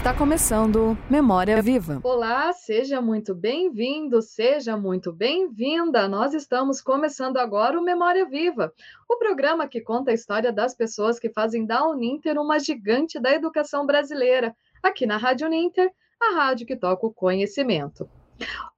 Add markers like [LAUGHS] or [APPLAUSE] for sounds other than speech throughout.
Está começando Memória Viva. Olá, seja muito bem-vindo, seja muito bem-vinda. Nós estamos começando agora o Memória Viva, o programa que conta a história das pessoas que fazem da Uninter uma gigante da educação brasileira, aqui na Rádio Uninter, a rádio que toca o conhecimento.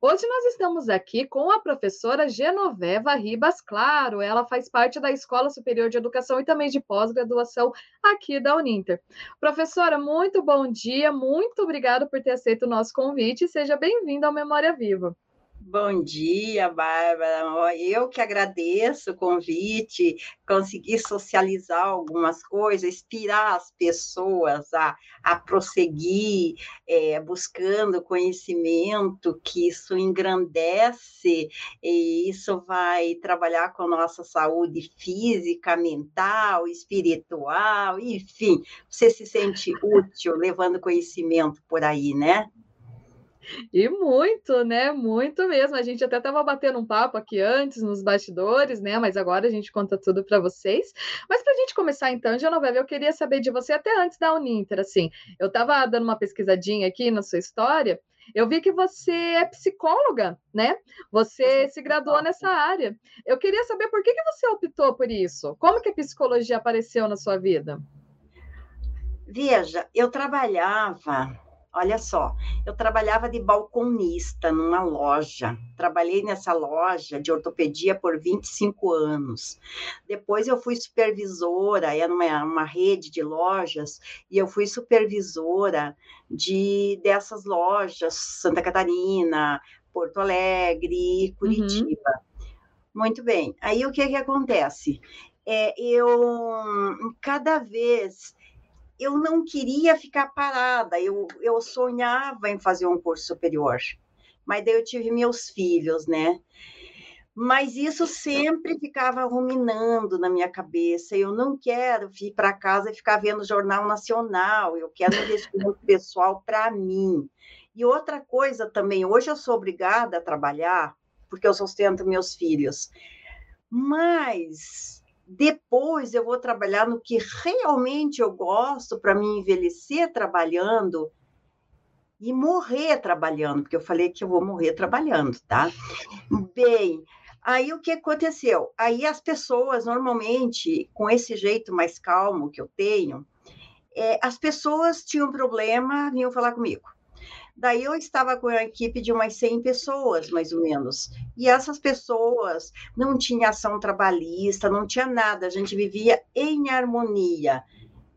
Hoje nós estamos aqui com a professora Genoveva Ribas Claro. Ela faz parte da Escola Superior de Educação e também de pós-graduação aqui da Uninter. Professora, muito bom dia, muito obrigada por ter aceito o nosso convite e seja bem-vinda ao Memória Viva. Bom dia, Bárbara. Eu que agradeço o convite, conseguir socializar algumas coisas, inspirar as pessoas a, a prosseguir é, buscando conhecimento, que isso engrandece e isso vai trabalhar com a nossa saúde física, mental, espiritual, enfim, você se sente útil levando conhecimento por aí, né? E muito, né? Muito mesmo. A gente até estava batendo um papo aqui antes nos bastidores, né? Mas agora a gente conta tudo para vocês. Mas para a gente começar então, Genoveva, eu queria saber de você até antes da Uninter, assim. Eu estava dando uma pesquisadinha aqui na sua história. Eu vi que você é psicóloga, né? Você se graduou nessa área. Eu queria saber por que, que você optou por isso? Como que a psicologia apareceu na sua vida? Veja, eu trabalhava Olha só, eu trabalhava de balconista numa loja. Trabalhei nessa loja de ortopedia por 25 anos. Depois eu fui supervisora, era uma, uma rede de lojas, e eu fui supervisora de dessas lojas, Santa Catarina, Porto Alegre, uhum. Curitiba. Uhum. Muito bem. Aí o que que acontece? É, eu cada vez eu não queria ficar parada, eu, eu sonhava em fazer um curso superior, mas daí eu tive meus filhos, né? Mas isso sempre ficava ruminando na minha cabeça. Eu não quero ir para casa e ficar vendo Jornal Nacional, eu quero investimento [LAUGHS] pessoal para mim. E outra coisa também, hoje eu sou obrigada a trabalhar, porque eu sustento meus filhos, mas depois eu vou trabalhar no que realmente eu gosto para me envelhecer trabalhando e morrer trabalhando, porque eu falei que eu vou morrer trabalhando, tá? Bem, aí o que aconteceu? Aí as pessoas, normalmente, com esse jeito mais calmo que eu tenho, é, as pessoas tinham problema, vinham falar comigo. Daí eu estava com a equipe de umas 100 pessoas, mais ou menos. E essas pessoas não tinha ação trabalhista, não tinha nada, a gente vivia em harmonia.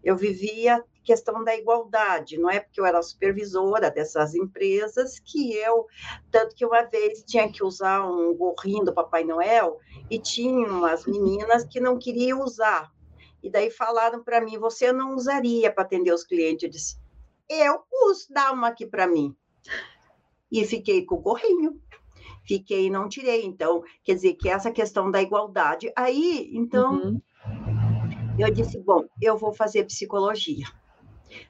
Eu vivia questão da igualdade, não é porque eu era supervisora dessas empresas que eu, tanto que uma vez tinha que usar um gorrinho do Papai Noel e tinha umas meninas que não queriam usar. E daí falaram para mim, você não usaria para atender os clientes. Eu disse, eu uso, dá uma aqui para mim. E fiquei com o gorrinho. Fiquei e não tirei. Então, quer dizer, que essa questão da igualdade. Aí, então, uhum. eu disse: bom, eu vou fazer psicologia.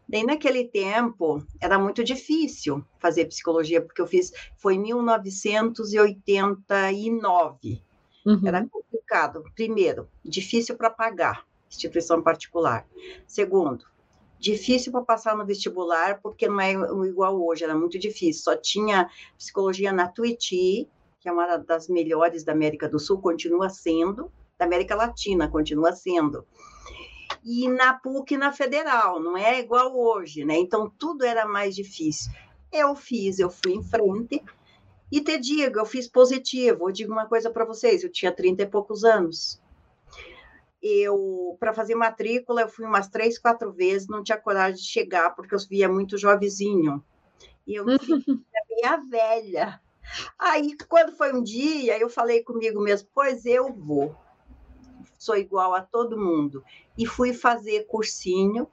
Daí, naquele tempo, era muito difícil fazer psicologia, porque eu fiz, foi em 1989. Uhum. Era complicado. Primeiro, difícil para pagar, instituição particular. Segundo, difícil para passar no vestibular, porque não é igual hoje, era muito difícil. Só tinha psicologia na Tuiuti, que é uma das melhores da América do Sul, continua sendo, da América Latina, continua sendo. E na PUC na Federal, não é igual hoje, né? Então tudo era mais difícil. Eu fiz, eu fui em frente. E te digo, eu fiz positivo. Eu digo uma coisa para vocês, eu tinha 30 e poucos anos eu, para fazer matrícula, eu fui umas três, quatro vezes, não tinha coragem de chegar, porque eu via muito jovenzinho. E eu [LAUGHS] meia velha. Aí, quando foi um dia, eu falei comigo mesmo, pois eu vou. Sou igual a todo mundo. E fui fazer cursinho,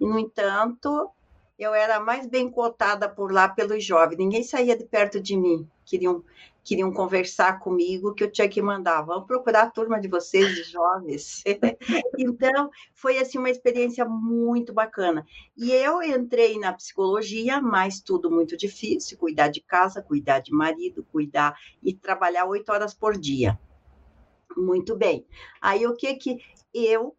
e, no entanto, eu era mais bem cotada por lá pelos jovens. Ninguém saía de perto de mim. Queriam queriam conversar comigo, que eu tinha que mandar, vamos procurar a turma de vocês, de jovens. [LAUGHS] então, foi assim uma experiência muito bacana. E eu entrei na psicologia, mas tudo muito difícil, cuidar de casa, cuidar de marido, cuidar e trabalhar oito horas por dia. Muito bem. Aí o que que eu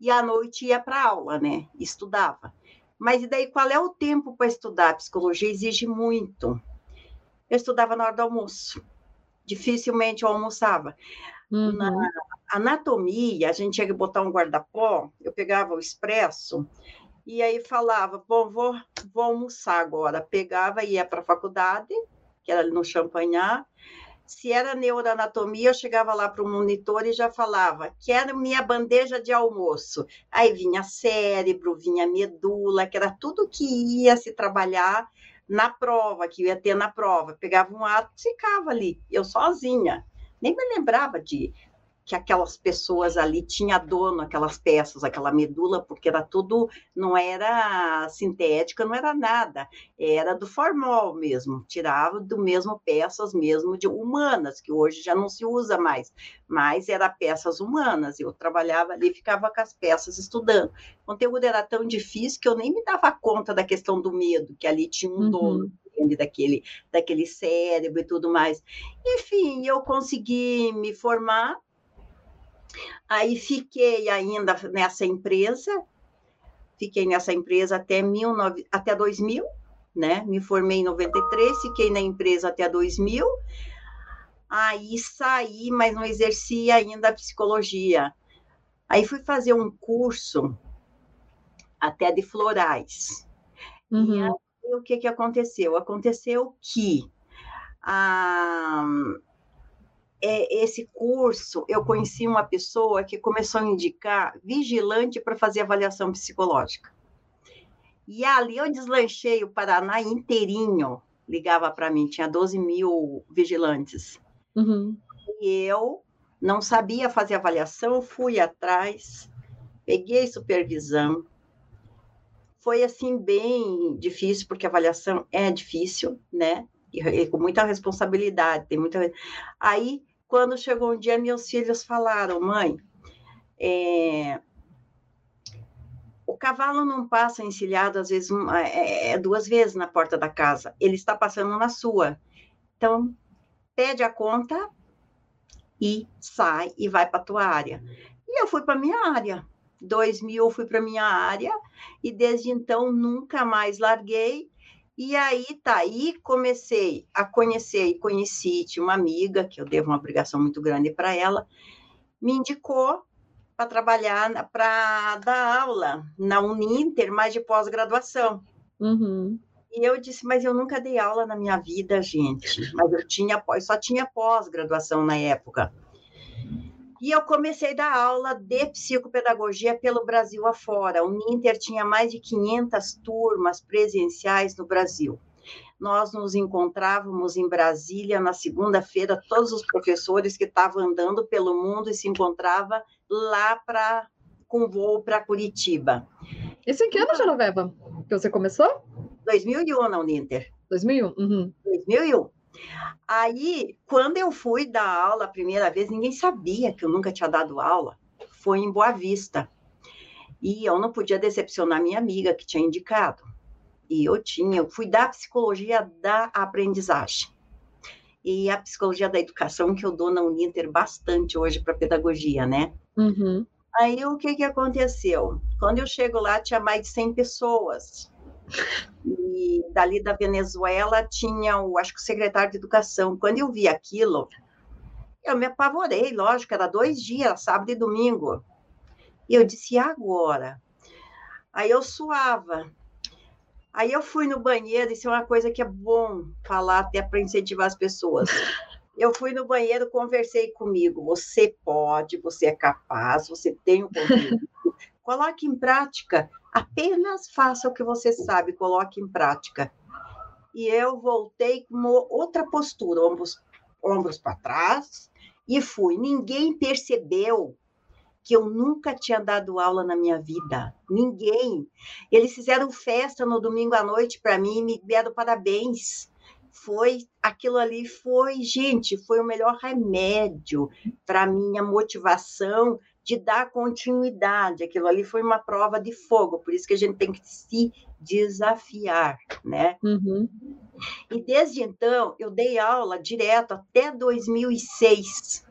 e à noite ia para aula, né? Estudava. Mas e daí qual é o tempo para estudar? A psicologia exige muito. Eu estudava na hora do almoço. Dificilmente eu almoçava. Uhum. Na anatomia, a gente tinha que botar um guarda-pó, eu pegava o expresso e aí falava, bom, vou, vou almoçar agora. Pegava e ia para a faculdade, que era ali no Champagnat, se era neuroanatomia, eu chegava lá para o monitor e já falava, quero minha bandeja de almoço. Aí vinha cérebro, vinha medula, que era tudo que ia se trabalhar na prova, que ia ter na prova. Pegava um ato e ficava ali, eu sozinha. Nem me lembrava de que aquelas pessoas ali tinha dono, aquelas peças, aquela medula, porque era tudo, não era sintética, não era nada, era do formol mesmo, tirava do mesmo peças mesmo de humanas, que hoje já não se usa mais, mas era peças humanas, eu trabalhava ali, ficava com as peças estudando. O conteúdo era tão difícil que eu nem me dava conta da questão do medo, que ali tinha um uhum. dono daquele, daquele cérebro e tudo mais. Enfim, eu consegui me formar Aí fiquei ainda nessa empresa, fiquei nessa empresa até, 19, até 2000, né? Me formei em 93, fiquei na empresa até 2000. Aí saí, mas não exerci ainda a psicologia. Aí fui fazer um curso até de florais. Uhum. E aí, o que, que aconteceu? Aconteceu que a, é, esse curso, eu conheci uma pessoa que começou a indicar vigilante para fazer avaliação psicológica. E ali eu deslanchei o Paraná inteirinho, ligava para mim, tinha 12 mil vigilantes. Uhum. E eu não sabia fazer avaliação, fui atrás, peguei supervisão. Foi assim bem difícil, porque avaliação é difícil, né? E, e com muita responsabilidade, tem muita. Aí quando chegou um dia, meus filhos falaram, mãe, é, o cavalo não passa encilhado, às vezes, é, é, duas vezes na porta da casa. Ele está passando na sua. Então, pede a conta e sai e vai para a tua área. E eu fui para minha área. 2000 eu fui para minha área e desde então nunca mais larguei e aí tá, aí comecei a conhecer e conheci, tinha uma amiga que eu devo uma obrigação muito grande para ela, me indicou para trabalhar, para dar aula na Uninter, mais de pós-graduação. Uhum. E eu disse, mas eu nunca dei aula na minha vida, gente. Mas eu tinha, eu só tinha pós-graduação na época. E eu comecei a dar aula de psicopedagogia pelo Brasil afora. O Ninter tinha mais de 500 turmas presenciais no Brasil. Nós nos encontrávamos em Brasília na segunda-feira, todos os professores que estavam andando pelo mundo e se encontrava lá para com voo para Curitiba. Isso em que ano, Genoveva? Que você começou? 2001 na Uninter. 2001. Uhum. 2001. Aí, quando eu fui dar aula a primeira vez, ninguém sabia que eu nunca tinha dado aula. Foi em Boa Vista. E eu não podia decepcionar minha amiga que tinha indicado. E eu tinha, eu fui dar psicologia da aprendizagem. E a psicologia da educação, que eu dou na Uninter bastante hoje para pedagogia, né? Uhum. Aí o que, que aconteceu? Quando eu chego lá, tinha mais de 100 pessoas. E dali da Venezuela tinha o, acho que o secretário de educação. Quando eu vi aquilo, eu me apavorei, lógico, era dois dias, sábado e domingo. E eu disse, e agora? Aí eu suava. Aí eu fui no banheiro, isso é uma coisa que é bom falar até para incentivar as pessoas. Eu fui no banheiro, conversei comigo. Você pode, você é capaz, você tem o conteúdo. Coloque em prática. Apenas faça o que você sabe, coloque em prática. E eu voltei com outra postura, ombros, ombros para trás, e fui. Ninguém percebeu que eu nunca tinha dado aula na minha vida. Ninguém. Eles fizeram festa no domingo à noite para mim e me deram parabéns. Foi aquilo ali foi, gente, foi o melhor remédio para minha motivação de dar continuidade. Aquilo ali foi uma prova de fogo, por isso que a gente tem que se desafiar, né? Uhum. E desde então, eu dei aula direto até 2006,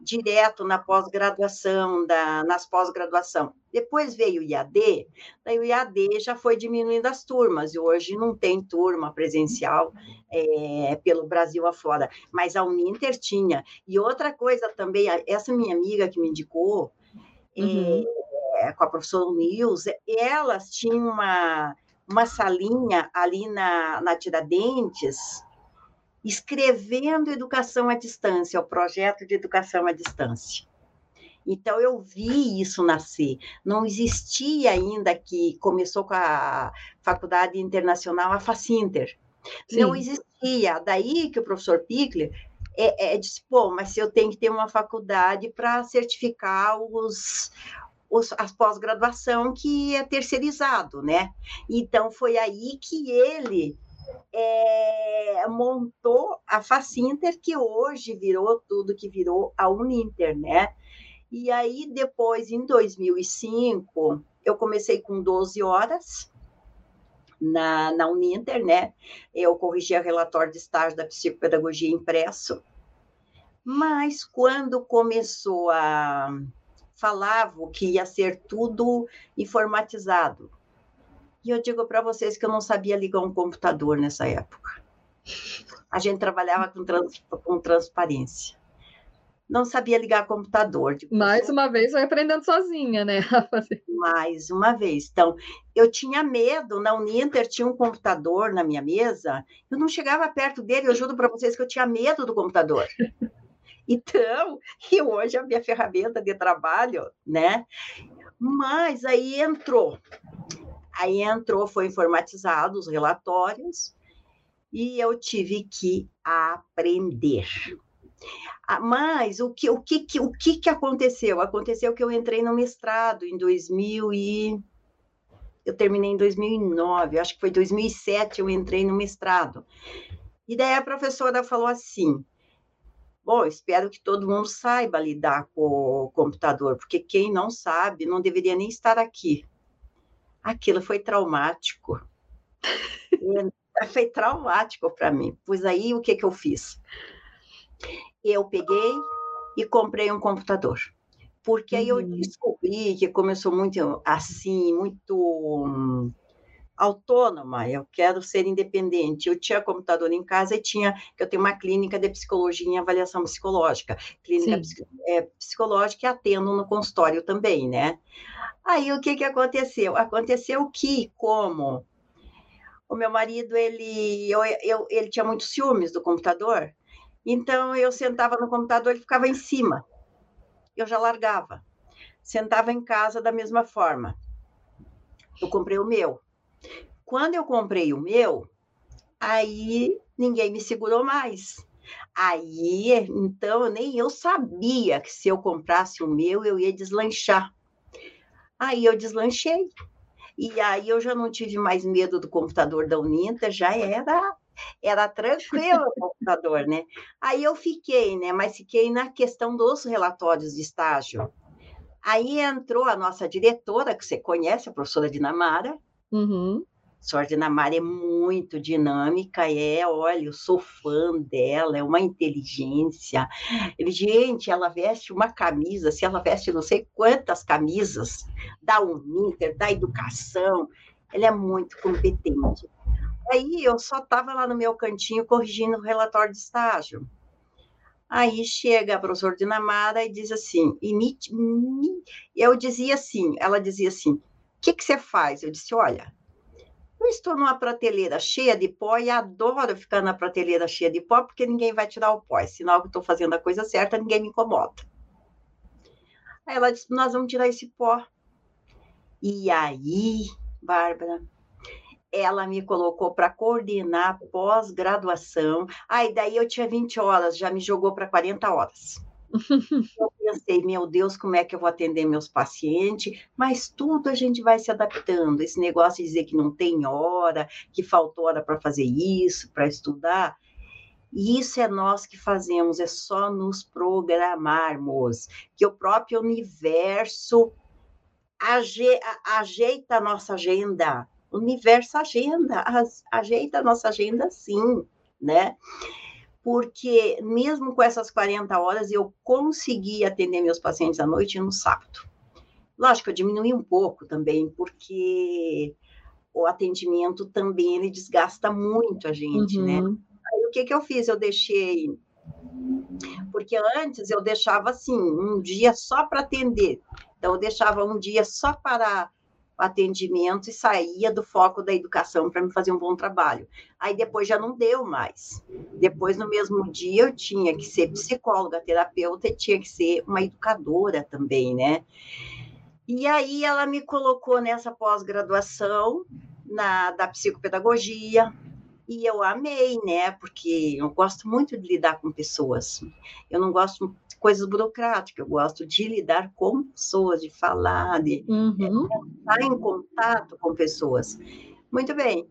direto na pós-graduação, nas pós-graduação. Depois veio o IAD, daí o IAD já foi diminuindo as turmas, e hoje não tem turma presencial é, pelo Brasil afora, mas a Uninter tinha. E outra coisa também, essa minha amiga que me indicou, uhum. é, com a professora Nils, elas tinham uma, uma salinha ali na, na Tiradentes, escrevendo educação à distância, o projeto de educação à distância. Então, eu vi isso nascer. Não existia ainda que começou com a Faculdade Internacional, a Facinter. Sim. Não existia. Daí que o professor Pickler é, é, disse, pô, mas eu tenho que ter uma faculdade para certificar os, os, as pós-graduação que é terceirizado, né? Então, foi aí que ele é, montou a Facinter, que hoje virou tudo que virou a Uninter, né? E aí, depois, em 2005, eu comecei com 12 horas na, na Uninter, né? Eu corrigia relatório de estágio da psicopedagogia impresso. Mas quando começou a falava que ia ser tudo informatizado. E eu digo para vocês que eu não sabia ligar um computador nessa época. A gente trabalhava com, trans, com transparência não sabia ligar computador. Tipo, Mais uma vez, vai aprendendo sozinha, né? [LAUGHS] Mais uma vez. Então, eu tinha medo, na Uninter tinha um computador na minha mesa, eu não chegava perto dele, eu juro para vocês que eu tinha medo do computador. [LAUGHS] Então, e hoje é a minha ferramenta de trabalho, né? Mas aí entrou. Aí entrou, foi informatizado os relatórios, e eu tive que aprender. Ah, mas o que, o, que, o que, que aconteceu? Aconteceu que eu entrei no mestrado em 2000 e... Eu terminei em 2009, acho que foi 2007 eu entrei no mestrado. E daí a professora falou assim, Bom, espero que todo mundo saiba lidar com o computador, porque quem não sabe não deveria nem estar aqui. Aquilo foi traumático. [LAUGHS] foi traumático para mim. Pois aí o que, que eu fiz? Eu peguei e comprei um computador. Porque aí eu uhum. descobri que começou muito assim, muito autônoma, eu quero ser independente. Eu tinha computador em casa e tinha, que eu tenho uma clínica de psicologia e avaliação psicológica, clínica é, psicológica e atendo no consultório também, né? Aí o que que aconteceu? Aconteceu que, como o meu marido, ele, eu, eu, ele tinha muitos ciúmes do computador, então, eu sentava no computador e ficava em cima. Eu já largava. Sentava em casa da mesma forma. Eu comprei o meu. Quando eu comprei o meu, aí ninguém me segurou mais. Aí, então, nem eu sabia que se eu comprasse o meu, eu ia deslanchar. Aí eu deslanchei. E aí eu já não tive mais medo do computador da Uninter, já era era tranquilo o computador, né? Aí eu fiquei, né? Mas fiquei na questão dos relatórios de estágio. Aí entrou a nossa diretora, que você conhece, a professora Dinamara. Uhum. A professora Dinamara é muito dinâmica, é, olha, eu sou fã dela, é uma inteligência. Ele, gente, ela veste uma camisa, se ela veste não sei quantas camisas da Uninter, da educação, ela é muito competente. Aí eu só estava lá no meu cantinho corrigindo o relatório de estágio. Aí chega a professora Dinamara e diz assim, e eu dizia assim, ela dizia assim, o que, que você faz? Eu disse, olha, eu estou numa prateleira cheia de pó e adoro ficar na prateleira cheia de pó porque ninguém vai tirar o pó, é sinal que estou fazendo a coisa certa, ninguém me incomoda. Aí ela disse, nós vamos tirar esse pó. E aí, Bárbara, ela me colocou para coordenar pós-graduação. Aí daí eu tinha 20 horas, já me jogou para 40 horas. [LAUGHS] eu pensei, meu Deus, como é que eu vou atender meus pacientes? Mas tudo a gente vai se adaptando. Esse negócio de dizer que não tem hora, que faltou hora para fazer isso, para estudar. E isso é nós que fazemos, é só nos programarmos, que o próprio universo ajeita a nossa agenda universo agenda, ajeita a nossa agenda sim, né? Porque mesmo com essas 40 horas, eu consegui atender meus pacientes à noite e no sábado. Lógico, eu diminui um pouco também, porque o atendimento também ele desgasta muito a gente, né? uhum. né? Aí o que que eu fiz? Eu deixei porque antes eu deixava assim, um dia só para atender. Então eu deixava um dia só para atendimento e saía do foco da educação para me fazer um bom trabalho. Aí depois já não deu mais. Depois, no mesmo dia, eu tinha que ser psicóloga, terapeuta e tinha que ser uma educadora também, né? E aí ela me colocou nessa pós-graduação na da psicopedagogia, e eu amei, né? Porque eu gosto muito de lidar com pessoas. Eu não gosto coisas burocráticas, eu gosto de lidar com pessoas, de falar, de uhum. estar em contato com pessoas. Muito bem.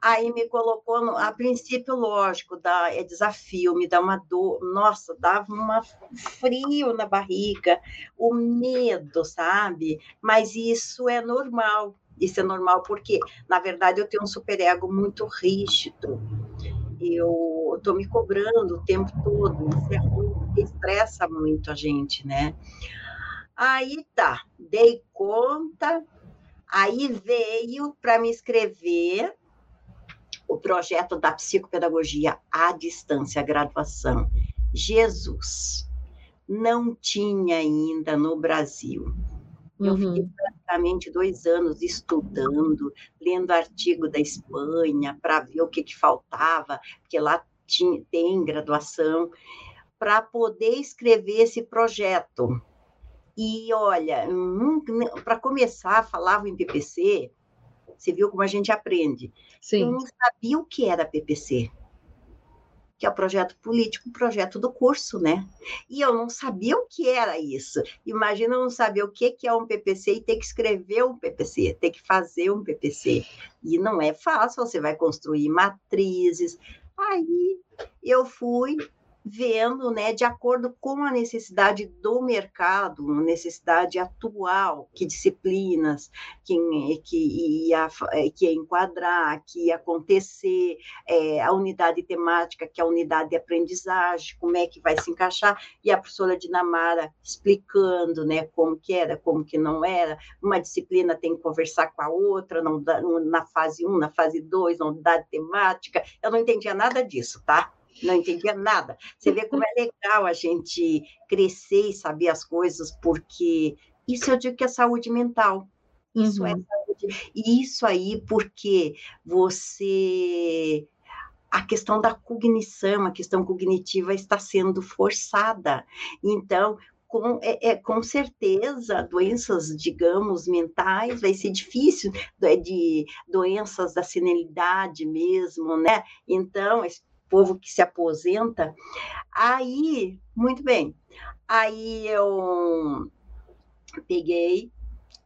Aí me colocou, no, a princípio, lógico, dá, é desafio, me dá uma dor, nossa, dava um frio na barriga, o medo, sabe? Mas isso é normal, isso é normal porque, na verdade, eu tenho um superego muito rígido. Eu estou me cobrando o tempo todo, isso é ruim, estressa muito a gente, né? Aí tá, dei conta, aí veio para me escrever o projeto da psicopedagogia à distância, a graduação. Jesus não tinha ainda no Brasil. Eu fiquei uhum. praticamente dois anos estudando, lendo artigo da Espanha para ver o que, que faltava, porque lá tinha, tem graduação, para poder escrever esse projeto. E olha, para começar, falava em PPC, você viu como a gente aprende. Sim. Eu não sabia o que era PPC que é o projeto político, o projeto do curso, né? E eu não sabia o que era isso. Imagina eu não saber o que é um PPC e ter que escrever um PPC, ter que fazer um PPC. E não é fácil, você vai construir matrizes. Aí eu fui vendo, né, de acordo com a necessidade do mercado, necessidade atual, que disciplinas que, que, ia, que ia enquadrar, que ia acontecer, é, a unidade temática, que é a unidade de aprendizagem, como é que vai se encaixar, e a professora Dinamara explicando, né, como que era, como que não era, uma disciplina tem que conversar com a outra, não na fase 1, na fase 2, na unidade temática, eu não entendia nada disso, tá? Não entendia nada. Você vê como é legal a gente crescer e saber as coisas, porque isso eu digo que é saúde mental. Isso é uhum. é saúde. E isso aí porque você a questão da cognição, a questão cognitiva está sendo forçada. Então, com, é, é, com certeza, doenças, digamos, mentais, vai ser difícil, de, de doenças da senilidade mesmo, né? Então, povo que se aposenta. Aí, muito bem. Aí eu peguei,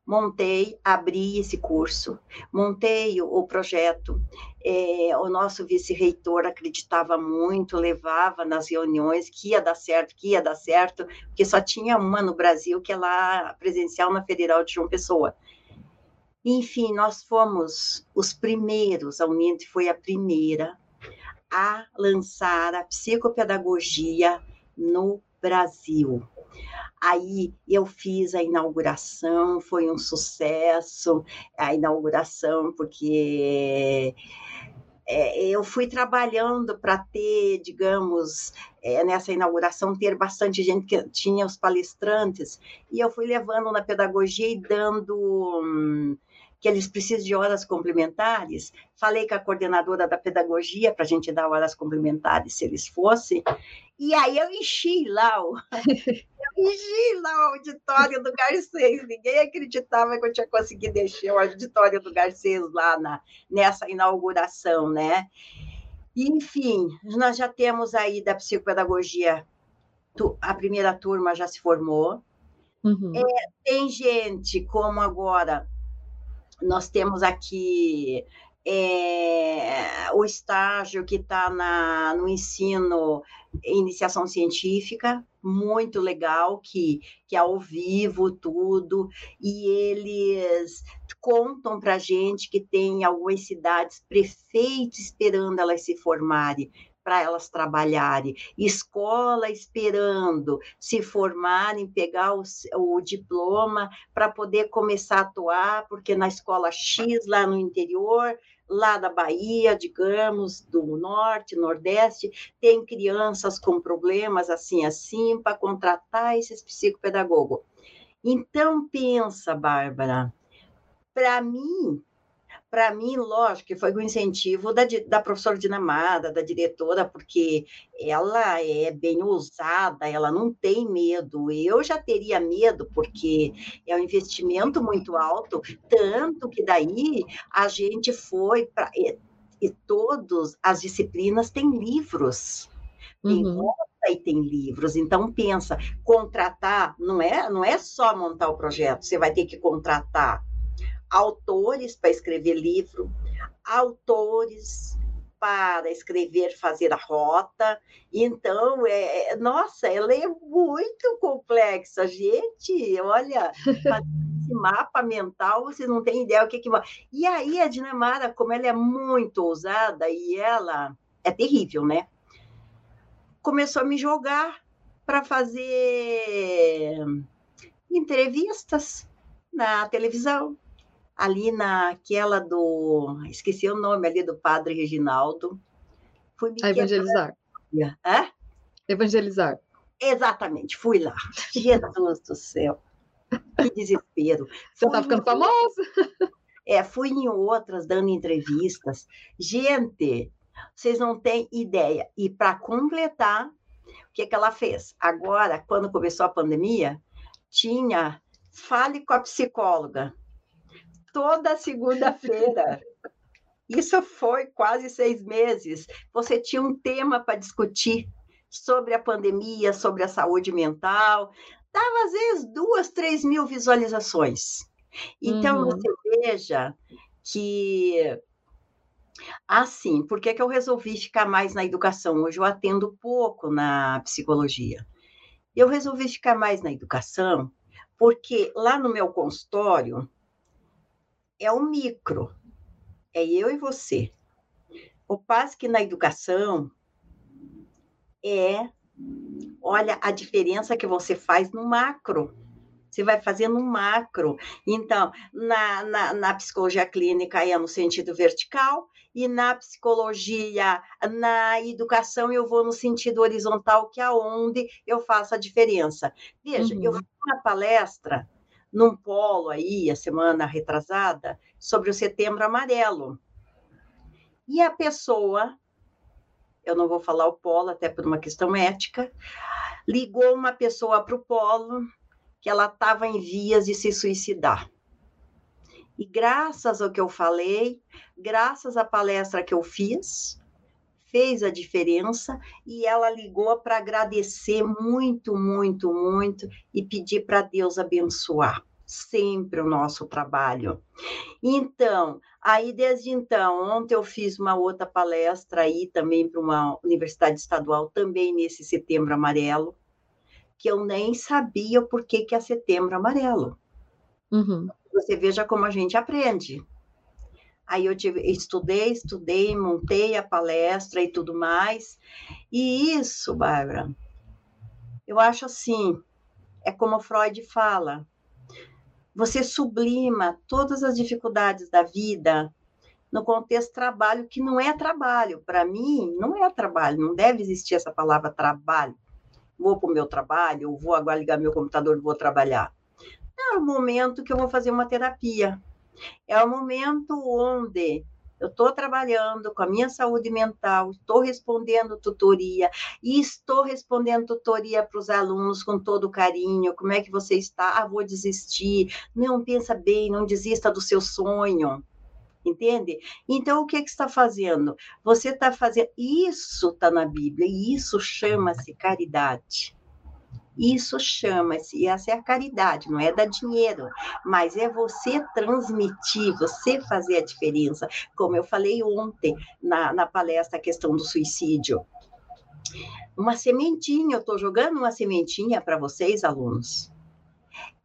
montei, abri esse curso, montei o, projeto. É, o nosso vice-reitor acreditava muito, levava nas reuniões que ia dar certo, que ia dar certo, porque só tinha uma no Brasil, que é lá presencial na Federal de João Pessoa. Enfim, nós fomos os primeiros, a Uninter foi a primeira a lançar a psicopedagogia no Brasil. Aí eu fiz a inauguração, foi um sucesso a inauguração, porque é, eu fui trabalhando para ter, digamos, é, nessa inauguração, ter bastante gente que tinha os palestrantes, e eu fui levando na pedagogia e dando. Hum, que eles precisam de horas complementares. Falei com a coordenadora da pedagogia para a gente dar horas complementares se eles fossem. E aí eu enchi lá o, [LAUGHS] eu enchi lá o auditório do Garcês. Ninguém acreditava que eu tinha conseguido encher o auditório do Garcês lá na, nessa inauguração, né? Enfim, nós já temos aí da psicopedagogia, a primeira turma já se formou. Uhum. É, tem gente como agora nós temos aqui é, o estágio que está no ensino iniciação científica, muito legal, que, que é ao vivo tudo, e eles contam para gente que tem algumas cidades prefeitos esperando elas se formarem, para elas trabalharem, escola esperando se formarem, pegar o, o diploma para poder começar a atuar, porque na escola X, lá no interior, lá da Bahia, digamos, do norte, nordeste, tem crianças com problemas assim, assim, para contratar esses psicopedagogos. Então, pensa, Bárbara, para mim, para mim, lógico que foi o incentivo da, da professora Dinamada, da diretora, porque ela é bem ousada, ela não tem medo. Eu já teria medo, porque é um investimento muito alto, tanto que daí a gente foi para. E, e todas as disciplinas têm livros. Tem uhum. e tem livros. Então pensa, contratar não é não é só montar o projeto, você vai ter que contratar autores para escrever livro, autores para escrever, fazer a rota. Então, é, é nossa, ela é muito complexa, gente. Olha, [LAUGHS] esse mapa mental, vocês não têm ideia o que que E aí a Dinamara, como ela é muito ousada e ela é terrível, né? Começou a me jogar para fazer entrevistas na televisão ali naquela do. Esqueci o nome ali do padre Reginaldo. Fui me a evangelizar. Hã? Evangelizar. Exatamente, fui lá. [LAUGHS] Jesus do céu. Que desespero. Você está ficando famosa? É, fui em outras dando entrevistas. Gente, vocês não têm ideia. E para completar, o que, que ela fez? Agora, quando começou a pandemia, tinha fale com a psicóloga toda segunda-feira. Isso foi quase seis meses. Você tinha um tema para discutir sobre a pandemia, sobre a saúde mental. Dava, às vezes, duas, três mil visualizações. Então, uhum. você veja que. Assim, por que, que eu resolvi ficar mais na educação? Hoje eu atendo pouco na psicologia. Eu resolvi ficar mais na educação porque lá no meu consultório é o micro, é eu e você. O passo que na educação é, olha a diferença que você faz no macro. Você vai fazer no macro. Então, na, na, na psicologia clínica é no sentido vertical, e na psicologia, na educação, eu vou no sentido horizontal, que é onde eu faço a diferença. Veja, uhum. eu fiz uma palestra num polo aí, a semana retrasada, sobre o setembro amarelo. E a pessoa, eu não vou falar o polo, até por uma questão ética, ligou uma pessoa para o polo que ela estava em vias de se suicidar. E graças ao que eu falei, graças à palestra que eu fiz, fez a diferença e ela ligou para agradecer muito, muito, muito e pedir para Deus abençoar sempre o nosso trabalho. Então, aí desde então, ontem eu fiz uma outra palestra aí também para uma universidade estadual, também nesse setembro amarelo, que eu nem sabia por que, que é setembro amarelo. Uhum. Você veja como a gente aprende. Aí eu tive, estudei, estudei, montei a palestra e tudo mais. E isso, Bárbara, eu acho assim, é como Freud fala, você sublima todas as dificuldades da vida no contexto trabalho, que não é trabalho. Para mim, não é trabalho, não deve existir essa palavra trabalho. Vou para o meu trabalho, vou agora ligar meu computador, vou trabalhar. É o momento que eu vou fazer uma terapia. É o momento onde eu estou trabalhando com a minha saúde mental, estou respondendo tutoria e estou respondendo tutoria para os alunos com todo carinho. Como é que você está? Ah, vou desistir. Não, pensa bem, não desista do seu sonho. Entende? Então, o que, é que está fazendo? Você está fazendo. Isso está na Bíblia, e isso chama-se caridade. Isso chama-se, e essa é a caridade, não é dar dinheiro, mas é você transmitir, você fazer a diferença. Como eu falei ontem na, na palestra, a questão do suicídio. Uma sementinha, eu estou jogando uma sementinha para vocês, alunos.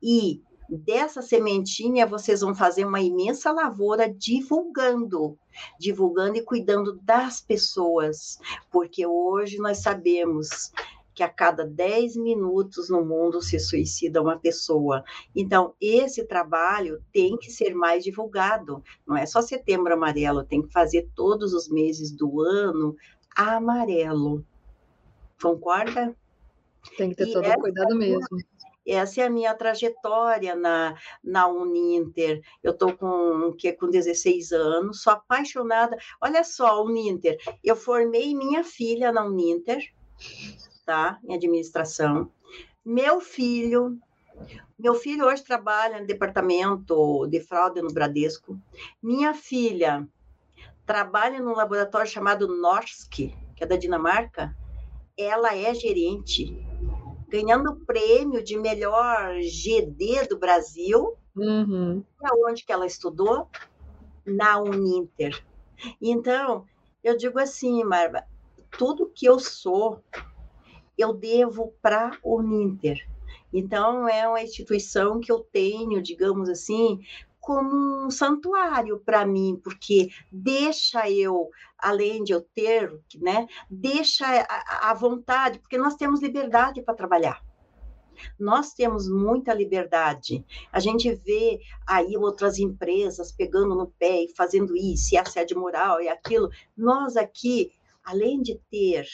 E Dessa sementinha, vocês vão fazer uma imensa lavoura divulgando, divulgando e cuidando das pessoas, porque hoje nós sabemos que a cada 10 minutos no mundo se suicida uma pessoa. Então, esse trabalho tem que ser mais divulgado. Não é só setembro amarelo, tem que fazer todos os meses do ano amarelo. Concorda? Tem que ter e todo o cuidado mesmo. Essa é a minha trajetória na, na Uninter. Eu estou com, que, com 16 anos, sou apaixonada. Olha só, Uninter, eu formei minha filha na Uninter, tá? Em administração. Meu filho, meu filho hoje trabalha no departamento de fraude no Bradesco. Minha filha trabalha num laboratório chamado Norsk, que é da Dinamarca. Ela é gerente ganhando prêmio de melhor GD do Brasil. Uhum. Onde que ela estudou? Na Uninter. Então, eu digo assim, Marva, tudo que eu sou, eu devo para a Uninter. Então, é uma instituição que eu tenho, digamos assim, como um santuário para mim, porque deixa eu, além de eu ter, né, deixa a, a vontade, porque nós temos liberdade para trabalhar. Nós temos muita liberdade. A gente vê aí outras empresas pegando no pé e fazendo isso, e assédio moral e aquilo. Nós aqui, além de ter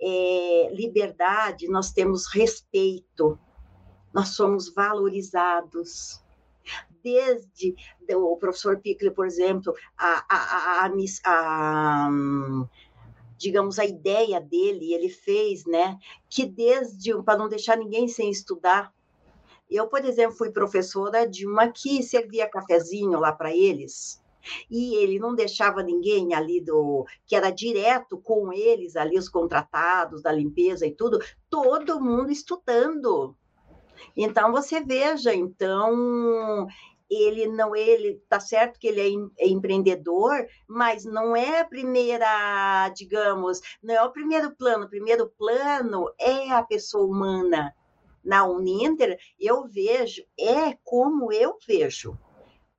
é, liberdade, nós temos respeito, nós somos valorizados. Desde o professor Pickle, por exemplo, a, a, a, a, digamos, a ideia dele, ele fez, né, que desde, para não deixar ninguém sem estudar, eu, por exemplo, fui professora de uma que servia cafezinho lá para eles, e ele não deixava ninguém ali do que era direto com eles ali os contratados da limpeza e tudo, todo mundo estudando. Então você veja, então ele não ele tá certo que ele é, é, empreendedor, mas não é a primeira, digamos, não é o primeiro plano. O primeiro plano é a pessoa humana. Na Uninter, eu vejo, é como eu vejo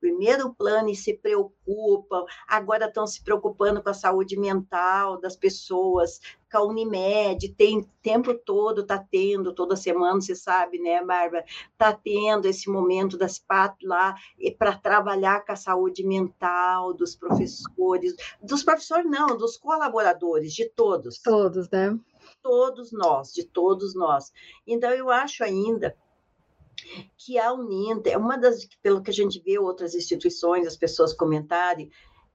primeiro plano e se preocupam, agora estão se preocupando com a saúde mental das pessoas, com a Unimed, tem tempo todo, está tendo, toda semana, você sabe, né, Bárbara? Está tendo esse momento das PAT lá para trabalhar com a saúde mental dos professores, dos professores não, dos colaboradores, de todos. Todos, né? Todos nós, de todos nós. Então, eu acho ainda que a Uninter, é uma das, pelo que a gente vê outras instituições, as pessoas comentarem,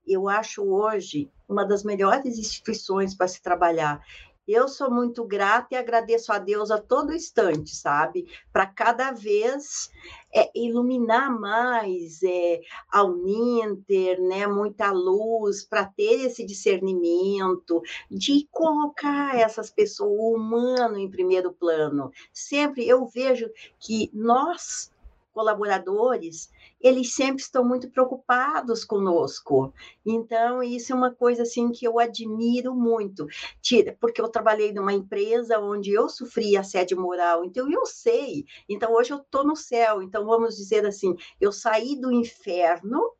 eu acho hoje uma das melhores instituições para se trabalhar. Eu sou muito grata e agradeço a Deus a todo instante, sabe? Para cada vez é, iluminar mais é, a Uninter, né? Muita luz, para ter esse discernimento, de colocar essas pessoas, o humano em primeiro plano. Sempre eu vejo que nós, colaboradores, eles sempre estão muito preocupados conosco. Então, isso é uma coisa assim que eu admiro muito. Tira, porque eu trabalhei numa empresa onde eu sofri assédio moral, então eu sei. Então, hoje eu estou no céu. Então, vamos dizer assim, eu saí do inferno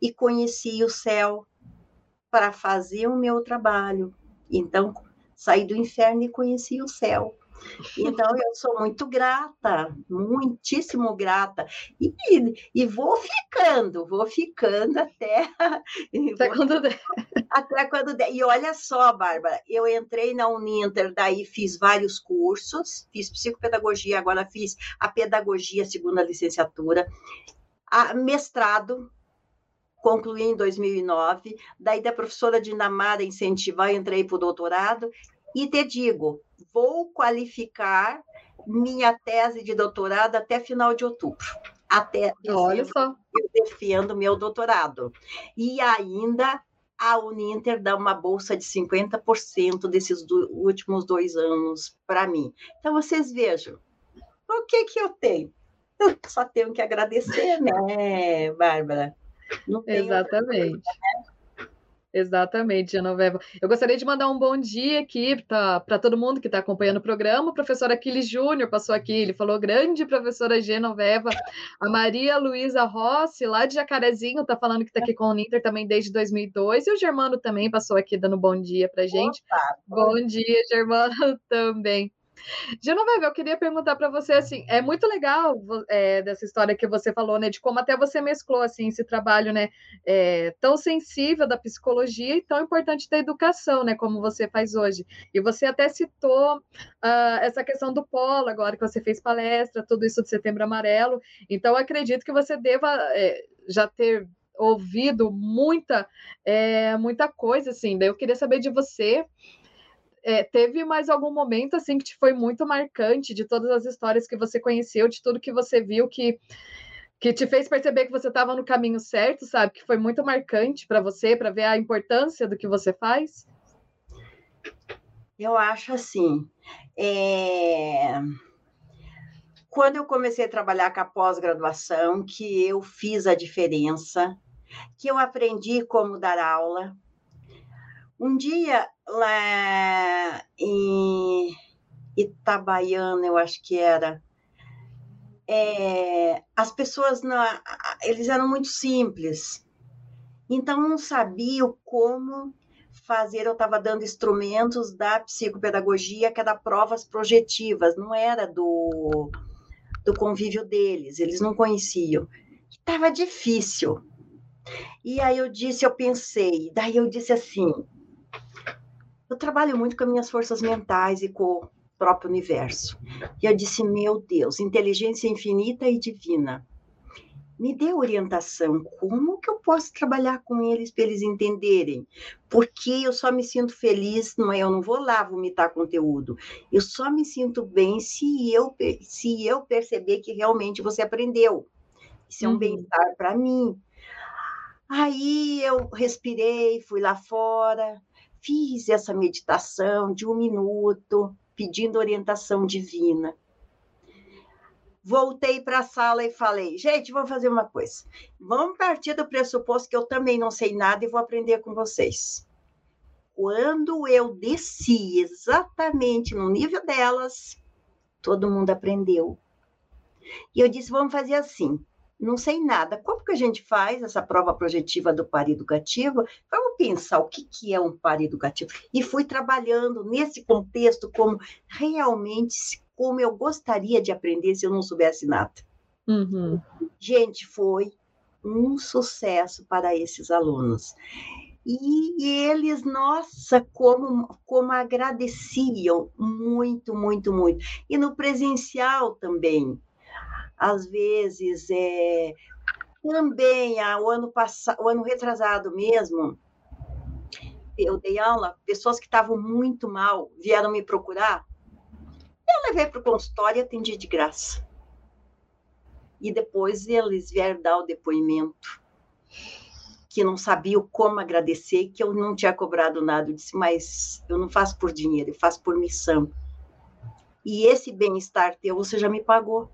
e conheci o céu para fazer o meu trabalho. Então, saí do inferno e conheci o céu. Então, eu sou muito grata, muitíssimo grata. E, e vou ficando, vou ficando até. [LAUGHS] Até vou, quando der. Até quando der. E olha só, Bárbara, eu entrei na Uninter, daí fiz vários cursos, fiz psicopedagogia, agora fiz a pedagogia, segunda licenciatura, a mestrado, concluí em 2009, daí da professora Dinamara incentivar, entrei para o doutorado, e te digo, vou qualificar minha tese de doutorado até final de outubro. Até Olha só. eu defendo meu doutorado. E ainda a Uninter dá uma bolsa de 50% desses do, últimos dois anos para mim. Então, vocês vejam, o que, que eu tenho? Eu só tenho que agradecer, né, Bárbara? Exatamente. Outra, né? Exatamente, Genoveva. Eu gostaria de mandar um bom dia aqui para todo mundo que está acompanhando o programa. O professor Aquiles Júnior passou aqui, ele falou grande professora Genoveva. A Maria Luísa Rossi, lá de Jacarezinho, está falando que está aqui com o Ninter também desde 2002. E o Germano também passou aqui dando bom dia para gente. Opa, bom dia, Germano, [LAUGHS] também. Genoveva, eu queria perguntar para você assim, é muito legal é, dessa história que você falou, né, de como até você mesclou assim esse trabalho, né, é, tão sensível da psicologia e tão importante da educação, né, como você faz hoje. E você até citou uh, essa questão do polo agora que você fez palestra, tudo isso de Setembro Amarelo. Então acredito que você deva é, já ter ouvido muita é, muita coisa assim. Daí eu queria saber de você é, teve mais algum momento assim que te foi muito marcante de todas as histórias que você conheceu, de tudo que você viu que que te fez perceber que você estava no caminho certo, sabe? Que foi muito marcante para você, para ver a importância do que você faz? Eu acho assim. É... Quando eu comecei a trabalhar com a pós-graduação, que eu fiz a diferença, que eu aprendi como dar aula, um dia, lá em Itabaiana, eu acho que era, é, as pessoas, não, eles eram muito simples, então não sabiam como fazer, eu estava dando instrumentos da psicopedagogia, que era provas projetivas, não era do, do convívio deles, eles não conheciam. Estava difícil. E aí eu disse, eu pensei, daí eu disse assim, eu trabalho muito com as minhas forças mentais e com o próprio universo. E eu disse, meu Deus, inteligência infinita e divina, me dê orientação, como que eu posso trabalhar com eles para eles entenderem? Porque eu só me sinto feliz, não é? Eu não vou lá vomitar conteúdo. Eu só me sinto bem se eu se eu perceber que realmente você aprendeu. Isso é um uhum. bem-estar para mim. Aí eu respirei, fui lá fora, fiz essa meditação de um minuto, pedindo orientação divina. Voltei para a sala e falei: gente, vamos fazer uma coisa. Vamos partir do pressuposto que eu também não sei nada e vou aprender com vocês. Quando eu desci exatamente no nível delas, todo mundo aprendeu. E eu disse: vamos fazer assim não sei nada. Como que a gente faz essa prova projetiva do par educativo? Vamos pensar o que, que é um par educativo. E fui trabalhando nesse contexto como realmente como eu gostaria de aprender se eu não soubesse nada. Uhum. Gente, foi um sucesso para esses alunos. E, e, eles, nossa, como, como agradeciam muito, muito, muito. E no presencial também às vezes, é, também, ah, o ano passado, o ano retrasado mesmo, eu dei aula, pessoas que estavam muito mal vieram me procurar. Eu levei para o consultório e atendi de graça. E depois eles vieram dar o depoimento que não sabiam como agradecer, que eu não tinha cobrado nada. Eu disse, mas eu não faço por dinheiro, eu faço por missão. E esse bem-estar teu, você já me pagou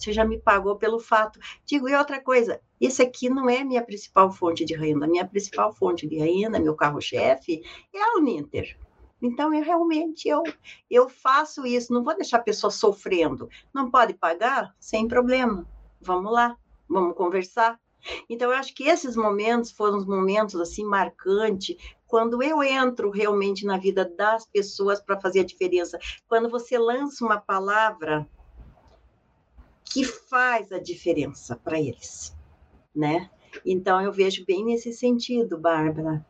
você já me pagou pelo fato. Digo, e outra coisa, esse aqui não é minha principal fonte de renda. Minha principal fonte de renda, meu carro-chefe, é a Uninter. Então, eu realmente eu, eu faço isso, não vou deixar a pessoa sofrendo. Não pode pagar? Sem problema. Vamos lá, vamos conversar. Então, eu acho que esses momentos foram os momentos assim marcantes, quando eu entro realmente na vida das pessoas para fazer a diferença. Quando você lança uma palavra que faz a diferença para eles, né? Então eu vejo bem nesse sentido, Bárbara.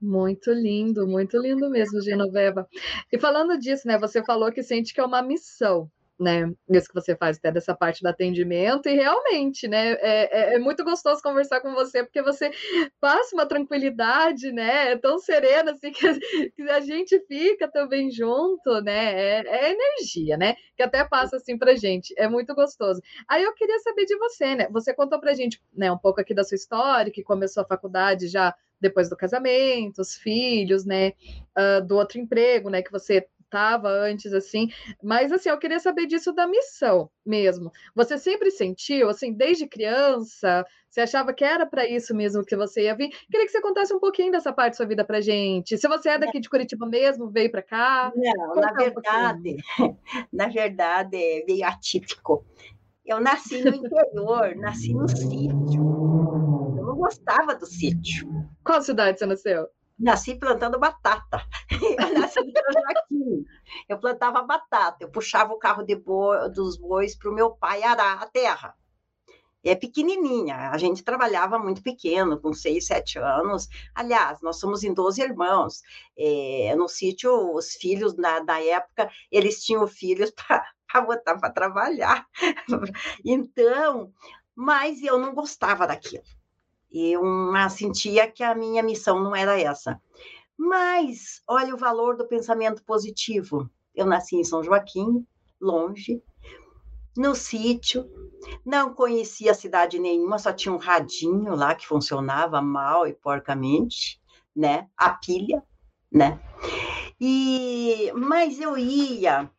Muito lindo, muito lindo mesmo, Genoveva. E falando disso, né? Você falou que sente que é uma missão né? Isso que você faz até dessa parte do atendimento, e realmente, né? É, é, é, muito gostoso conversar com você, porque você passa uma tranquilidade, né? É tão serena assim [LAUGHS] que, que a gente fica também junto, né? É, é, energia, né? Que até passa assim pra gente. É muito gostoso. Aí eu queria saber de você, né? Você contou pra gente né, um pouco aqui da sua história, que começou a faculdade já depois do casamento, os filhos, né? Uh, do outro emprego, né? Que você contava antes, assim. Mas, assim, eu queria saber disso da missão mesmo. Você sempre sentiu, assim, desde criança, você achava que era para isso mesmo que você ia vir? Queria que você contasse um pouquinho dessa parte da sua vida pra gente. Se você é daqui de Curitiba mesmo, veio para cá? Não, na verdade, um [LAUGHS] na verdade, é meio atípico. Eu nasci no interior, nasci no sítio. Eu não gostava do sítio. Qual cidade você nasceu? Nasci plantando batata. [LAUGHS] Joaquim. Eu plantava batata. Eu puxava o carro de dos bois para o meu pai arar a terra. É pequenininha. A gente trabalhava muito pequeno, com seis, sete anos. Aliás, nós somos em 12 irmãos. É, no sítio, os filhos, na, na época, eles tinham filhos [LAUGHS] para botar para trabalhar. então, mas eu não gostava daquilo eu sentia que a minha missão não era essa. Mas olha o valor do pensamento positivo. Eu nasci em São Joaquim, longe, no sítio, não conhecia cidade nenhuma, só tinha um radinho lá que funcionava mal e porcamente, né? A pilha, né? E mas eu ia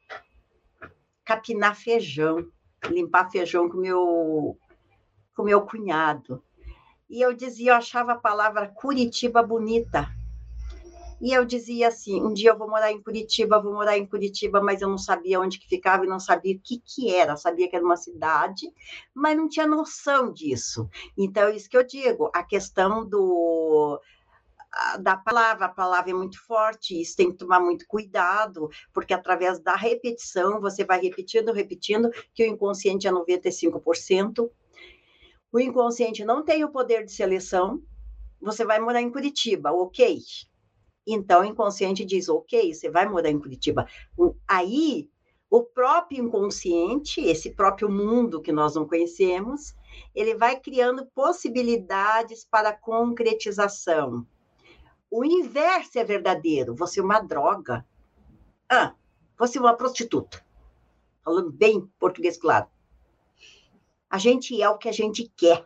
capinar feijão, limpar feijão com meu com meu cunhado. E eu dizia, eu achava a palavra Curitiba bonita. E eu dizia assim, um dia eu vou morar em Curitiba, vou morar em Curitiba, mas eu não sabia onde que ficava e não sabia o que que era. Eu sabia que era uma cidade, mas não tinha noção disso. Então, é isso que eu digo, a questão do da palavra, a palavra é muito forte, isso tem que tomar muito cuidado, porque através da repetição, você vai repetindo, repetindo, que o inconsciente é 95%, o inconsciente não tem o poder de seleção, você vai morar em Curitiba, ok? Então, o inconsciente diz, ok, você vai morar em Curitiba. Aí, o próprio inconsciente, esse próprio mundo que nós não conhecemos, ele vai criando possibilidades para concretização. O inverso é verdadeiro. Você é uma droga. Ah, você é uma prostituta. Falando bem português claro. A gente é o que a gente quer,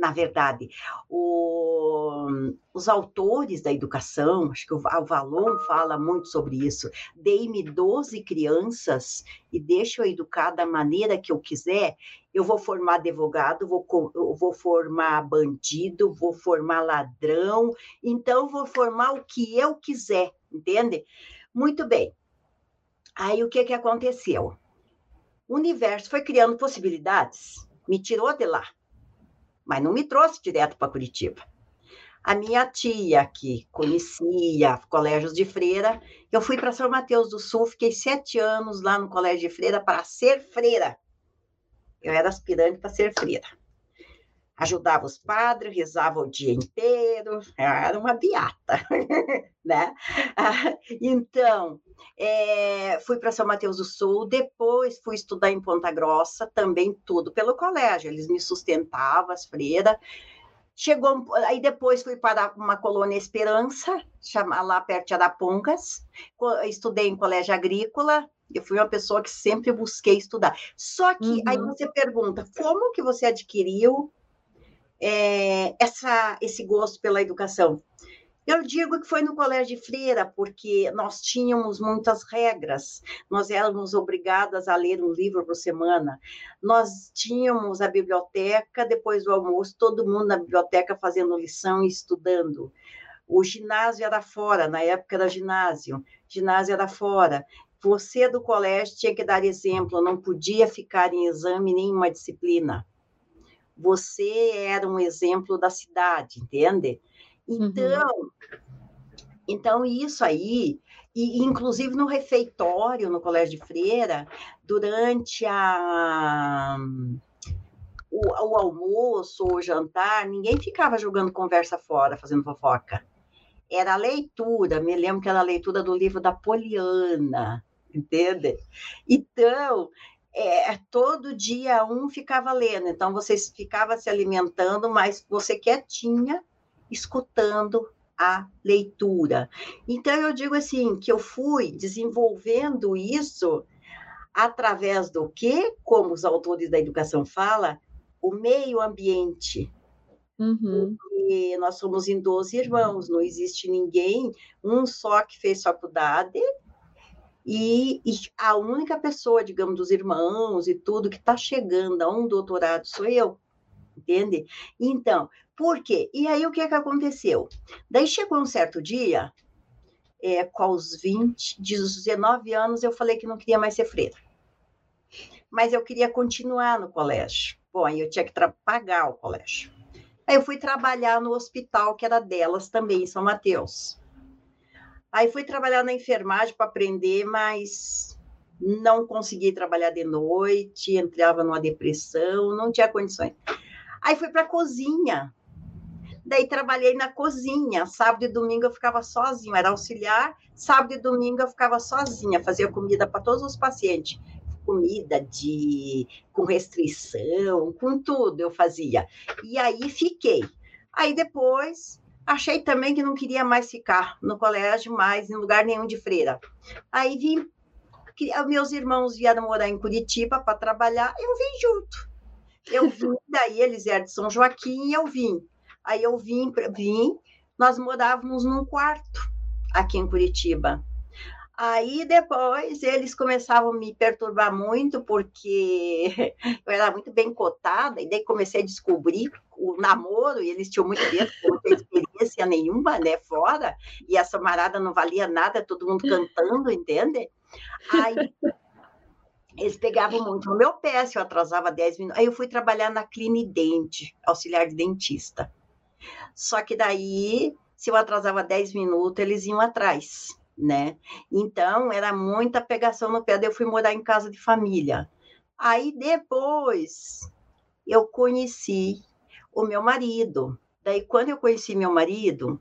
na verdade. O, os autores da educação, acho que o, Valon fala muito sobre isso. Dei-me 12 crianças e deixa eu educar da maneira que eu quiser. Eu vou formar advogado, vou, vou formar bandido, vou formar ladrão, então vou formar o que eu quiser, entende? Muito bem. Aí o que, que aconteceu? O universo foi criando possibilidades, me tirou de lá, mas não me trouxe direto para Curitiba. A minha tia, que conhecia colégios de freira, eu fui para São Mateus do Sul, fiquei sete anos lá no colégio de freira para ser freira. Eu era aspirante para ser freira ajudava os padres, rezava o dia inteiro, era uma beata, [LAUGHS] né? [LAUGHS] Então, é, fui para São Mateus do Sul, depois fui estudar em Ponta Grossa, também tudo pelo colégio, eles me sustentavam, as freiras. Chegou, aí depois fui para uma colônia Esperança, chama, lá perto de Arapongas, estudei em colégio agrícola, eu fui uma pessoa que sempre busquei estudar. Só que uhum. aí você pergunta, como que você adquiriu é, essa, esse gosto pela educação? Eu digo que foi no colégio de freira, porque nós tínhamos muitas regras, nós éramos obrigadas a ler um livro por semana, nós tínhamos a biblioteca, depois do almoço, todo mundo na biblioteca fazendo lição e estudando. O ginásio era fora, na época era ginásio, ginásio era fora. Você do colégio tinha que dar exemplo, não podia ficar em exame nenhuma disciplina você era um exemplo da cidade, entende? Então, uhum. então isso aí, e inclusive no refeitório, no Colégio de Freira, durante a o, o almoço ou o jantar, ninguém ficava jogando conversa fora, fazendo fofoca. Era a leitura, me lembro que era a leitura do livro da Poliana, entende? Então, é, todo dia um ficava lendo, então você ficava se alimentando, mas você quietinha, escutando a leitura. Então eu digo assim que eu fui desenvolvendo isso através do que, como os autores da educação falam, o meio ambiente. Uhum. E nós somos em 12 irmãos, não existe ninguém, um só que fez faculdade E, e, a única pessoa, digamos, dos irmãos e tudo que está chegando a um doutorado sou eu, entende? Então, por quê? E aí o que é que aconteceu? Daí chegou um certo dia, é, com os 20, 19 anos, eu falei que não queria mais ser freira. Mas eu queria continuar no colégio. Bom, aí eu tinha que pagar o colégio. Aí eu fui trabalhar no hospital que era delas também, em São Mateus. Aí fui trabalhar na enfermagem para aprender, mas não consegui trabalhar de noite, entrava numa depressão, não tinha condições. Aí fui para a cozinha. Daí trabalhei na cozinha. Sábado e domingo eu ficava sozinha, era auxiliar. Sábado e domingo eu ficava sozinha, fazia comida para todos os pacientes. Comida de com restrição, com tudo eu fazia. E aí fiquei. Aí depois Achei também que não queria mais ficar no colégio, mais em lugar nenhum de freira. Aí vim, meus irmãos vieram morar em Curitiba para trabalhar, eu vim junto. Eu vim, [LAUGHS] daí eles eram de São Joaquim e eu vim. Aí eu vim, vim, nós morávamos num quarto aqui em Curitiba. Aí depois eles começavam a me perturbar muito, porque [LAUGHS] eu era muito bem cotada, e daí comecei a descobrir o namoro, e eles tinham muito medo, não tinha experiência nenhuma, né, fora, e essa marada não valia nada, todo mundo cantando, entende? Aí eles pegavam muito no meu pé, se eu atrasava 10 minutos. Aí eu fui trabalhar na Clinidente, auxiliar de dentista. Só que daí, se eu atrasava 10 minutos, eles iam atrás né? Então, era muita pegação no pé, daí eu fui morar em casa de família. Aí depois eu conheci o meu marido. Daí quando eu conheci meu marido,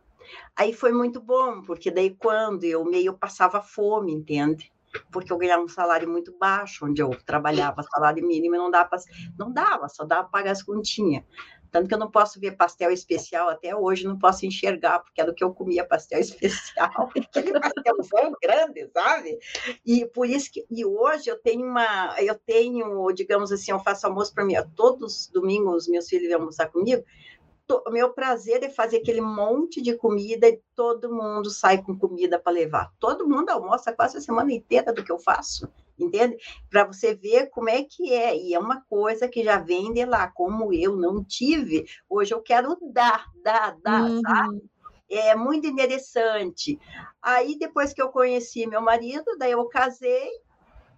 aí foi muito bom, porque daí quando eu meio passava fome, entende? Porque eu ganhava um salário muito baixo, onde eu trabalhava salário mínimo, não dava, não dava, só dava para pagar as continhas. Tanto que eu não posso ver pastel especial até hoje, não posso enxergar, porque era o que eu comia pastel [LAUGHS] especial, aquele pastelzão grande, sabe? E por isso que e hoje eu tenho uma, eu tenho, digamos assim, eu faço almoço para mim, todos os domingos meus filhos vêm almoçar comigo. O meu prazer é fazer aquele monte de comida e todo mundo sai com comida para levar. Todo mundo almoça quase a semana inteira do que eu faço entende? Para você ver como é que é. E é uma coisa que já vem de lá, como eu não tive, hoje eu quero dar, dar, dar, uhum. sabe? É muito interessante. Aí, depois que eu conheci meu marido, daí eu casei,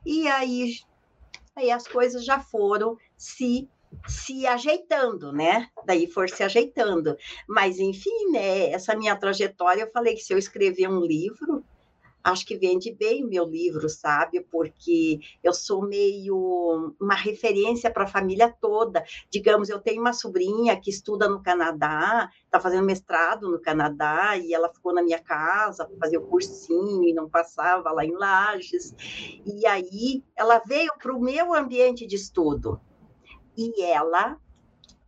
e aí, aí as coisas já foram se se ajeitando, né? Daí for se ajeitando. Mas, enfim, né? Essa minha trajetória, eu falei que se eu escrever um livro, acho que vende bem o meu livro, sabe? Porque eu sou meio uma referência para a família toda. Digamos, eu tenho uma sobrinha que estuda no Canadá, está fazendo mestrado no Canadá, e ela ficou na minha casa para fazer o cursinho e não passava lá em Lages. E aí ela veio para o meu ambiente de estudo. E ela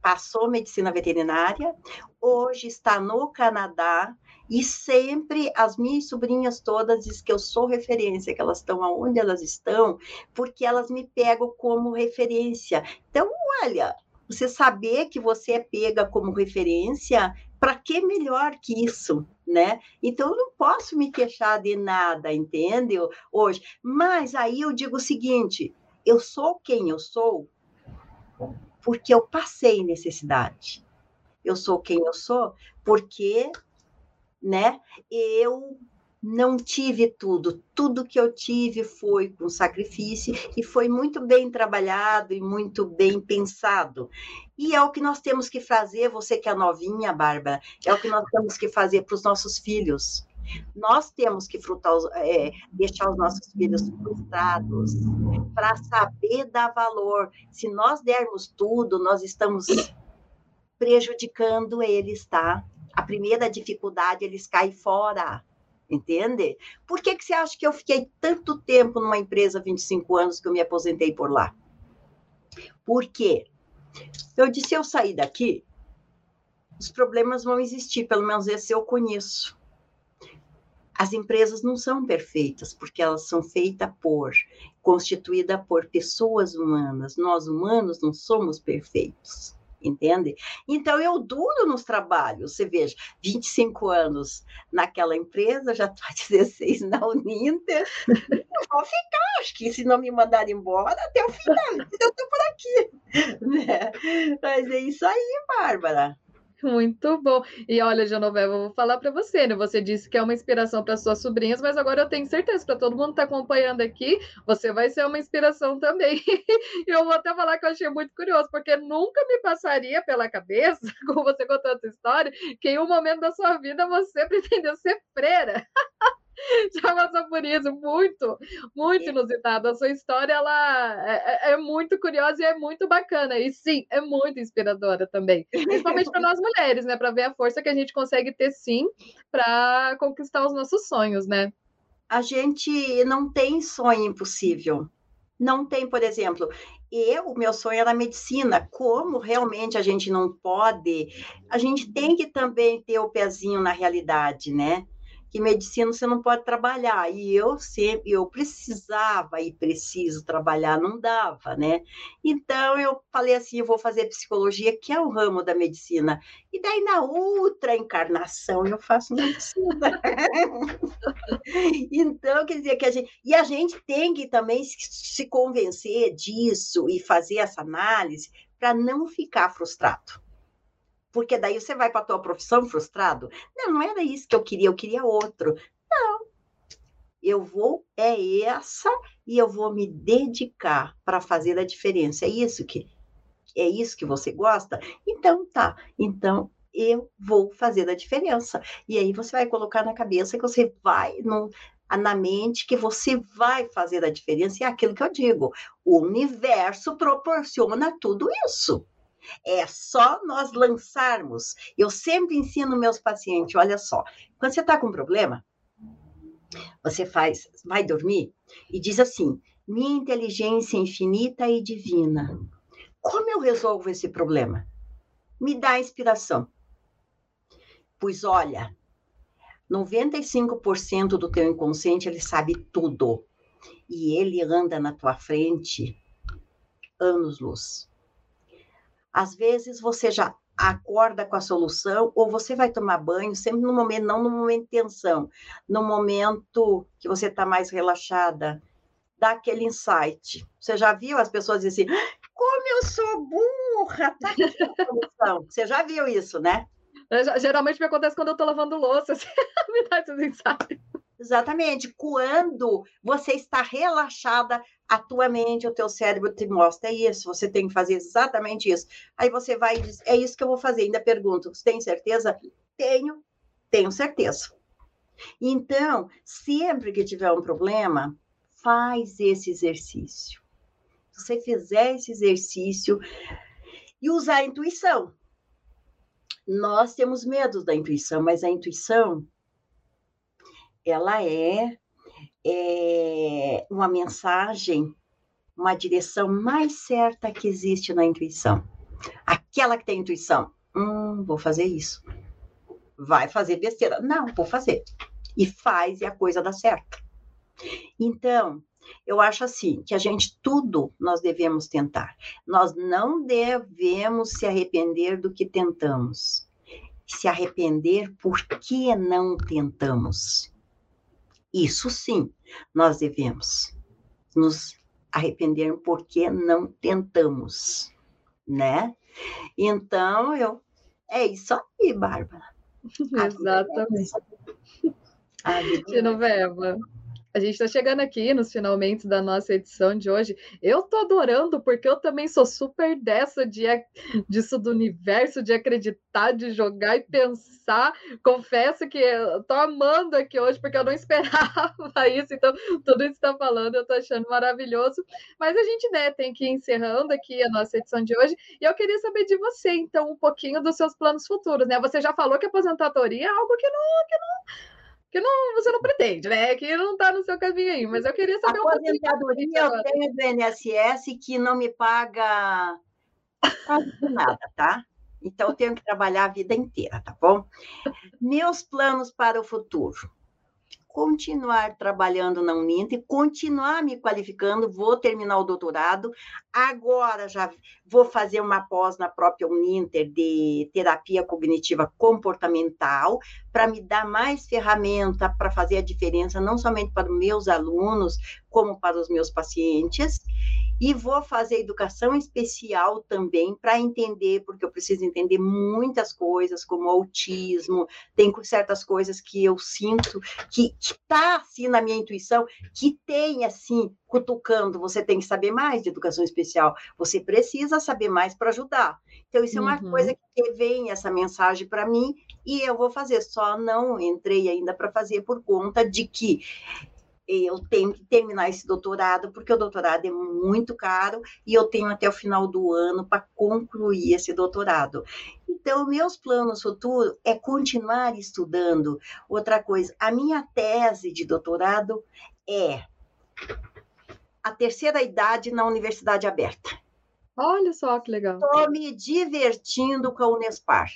passou medicina veterinária, hoje está no Canadá e sempre as minhas sobrinhas todas dizem que eu sou referência, que elas estão aonde elas estão, porque elas me pegam como referência. Então, olha, você saber que você é pega como referência, para que melhor que isso, né? Então eu não posso me queixar de nada, entende? Hoje, mas aí eu digo o seguinte: eu sou quem eu sou porque eu passei necessidade. Eu sou quem eu sou porque né? Eu não tive tudo. Tudo que eu tive foi com sacrifício e foi muito bem trabalhado e muito bem pensado. E é o que nós temos que fazer, você que é novinha, Bárbara, é o que nós temos que fazer para os nossos filhos. Nós temos que frutar, é, deixar os nossos filhos frustrados para saber dar valor. Se nós dermos tudo, nós estamos prejudicando eles, tá? A primeira dificuldade eles caem fora, entende? Por que, que você acha que eu fiquei tanto tempo numa empresa, 25 anos, que eu me aposentei por lá? Por quê? Eu disse, se eu sair daqui, os problemas vão existir, pelo menos esse eu conheço. As empresas não são perfeitas, porque elas são feitas por, constituídas por pessoas humanas. Nós humanos não somos perfeitos entende? Então, eu duro nos trabalhos. Você veja, 25 anos naquela empresa, já estou há 16 na Uninter. Eu vou ficar, acho que se não me mandar embora, até o final, eu estou por aqui. [LAUGHS] Né? Mas é isso aí, Bárbara. Muito bom. E olha, Genoveva, eu vou falar para você, né? Você disse que é uma inspiração para suas sobrinhas, mas agora eu tenho certeza para todo mundo que está acompanhando aqui, você vai ser uma inspiração também. [LAUGHS] e eu vou até falar que eu achei muito curioso, porque nunca me passaria pela cabeça, [LAUGHS] com você contando essa história, que em um momento da sua vida você [LAUGHS] pretendeu ser freira. [LAUGHS] já passou por isso, muito, muito inusitado. A sua história ela é, é, é, muito curiosa e é muito bacana. E sim, é muito inspiradora também. Principalmente para [LAUGHS] nós mulheres, né? Para ver a força que a gente consegue ter sim para conquistar os nossos sonhos, né? A gente não tem sonho impossível. Não tem, por exemplo, eu, o meu sonho era medicina. Como realmente a gente não pode, a gente tem que também ter o pezinho na realidade, né? Que medicina você não pode trabalhar. E eu sempre, eu precisava e preciso trabalhar, não dava, né? Então eu falei assim, eu vou fazer psicologia, que é o ramo da medicina. E daí na outra encarnação eu faço [LAUGHS] medicina. então, quer dizer que a gente, e a gente tem que também se convencer disso e fazer essa análise para não ficar frustrado porque daí você vai para a tua profissão frustrado. Não, não era isso que eu queria, eu queria outro. Não. Eu vou é essa e eu vou me dedicar para fazer a diferença. É isso que é isso que você gosta? Então tá. Então eu vou fazer a diferença. E aí você vai colocar na cabeça que você vai no, na mente que você vai fazer a diferença. E é aquilo que eu digo: o universo proporciona tudo isso. É só nós lançarmos. Eu sempre ensino meus pacientes, olha só, quando você está com um problema, você faz, vai dormir e diz assim: minha inteligência infinita e divina, como eu resolvo esse problema? Me dá inspiração. Pois olha, 95% do teu inconsciente ele sabe tudo. E ele anda na tua frente anos luz. Às vezes você já acorda com a solução, ou você vai tomar banho sempre no momento, não no momento de tensão, no momento que você está mais relaxada, dá aquele insight. Você já viu as pessoas dizem assim, como eu sou burra, tá aqui a [LAUGHS] solução. Você já viu isso, né? É, geralmente me acontece quando eu estou lavando louça, [LAUGHS] assim, me dá esses insights. Exatamente. Quando você está relaxada, a tua mente, o teu cérebro te mostra, é isso, você tem que fazer exatamente isso. Aí você vai e diz, é isso que eu vou fazer. Ainda pergunto, você tem certeza? Tenho, tenho certeza. Então, sempre que tiver um problema, faz esse exercício. Se você fizer esse exercício e usar a intuição. Nós temos medo da intuição, mas a intuição ela é, é uma mensagem, uma direção mais certa que existe na intuição. Aquela que tem intuição, hum, vou fazer isso. Vai fazer besteira. Não, vou fazer. E faz e a coisa dá certo. Então, eu acho assim que a gente tudo nós devemos tentar. Nós não devemos se arrepender do que tentamos. Se arrepender porque não tentamos. Isso sim, nós devemos nos arrepender porque não tentamos, né? Então, eu. É isso aí, Bárbara. [LAUGHS] Exatamente. Genoveva, a gente está chegando aqui nos finalmente da nossa edição de hoje. Eu tô adorando, porque eu também sou super dessa de, disso do universo, de acreditar, de jogar e pensar. Confesso que eu tô amando aqui hoje, porque eu não [LAUGHS] esperava isso. Então, tudo isso está falando, eu tô achando maravilhoso. Mas a gente, né, tem que ir encerrando aqui a nossa edição de hoje. E eu queria saber de você, então, um pouquinho dos seus planos futuros, né? Você já falou que aposentadoria é algo que não, que não que não, você não pretende, né? Que não está no seu caminho aí. Mas eu queria saber a um pouquinho. Aposentadoria eu tenho do INSS que não me paga quase nada, tá? Então eu tenho que trabalhar a vida inteira, tá bom? Meus planos para o futuro. Continuar trabalhando na Uninter, continuar me qualificando, vou terminar o doutorado. Agora já vou fazer uma pós na própria Uninter de terapia cognitiva comportamental, para me dar mais ferramenta para fazer a diferença, não somente para os meus alunos, como para os meus pacientes. E vou fazer educação especial também para entender, porque eu preciso entender muitas coisas, como autismo, tem certas coisas que eu sinto que está assim na minha intuição, que tem assim, cutucando, você tem que saber mais de educação especial, você precisa saber mais para ajudar. Então, isso é uma uhum. coisa que vem essa mensagem para mim e eu vou fazer, só não entrei ainda para fazer por conta de que eu tenho que terminar esse doutorado, porque o doutorado é muito caro e eu tenho até o final do ano para concluir esse doutorado. Então, meus planos futuros é continuar estudando. Outra coisa, a minha tese de doutorado é a terceira idade na universidade aberta. Olha só que legal. Estou me divertindo com a Unespar.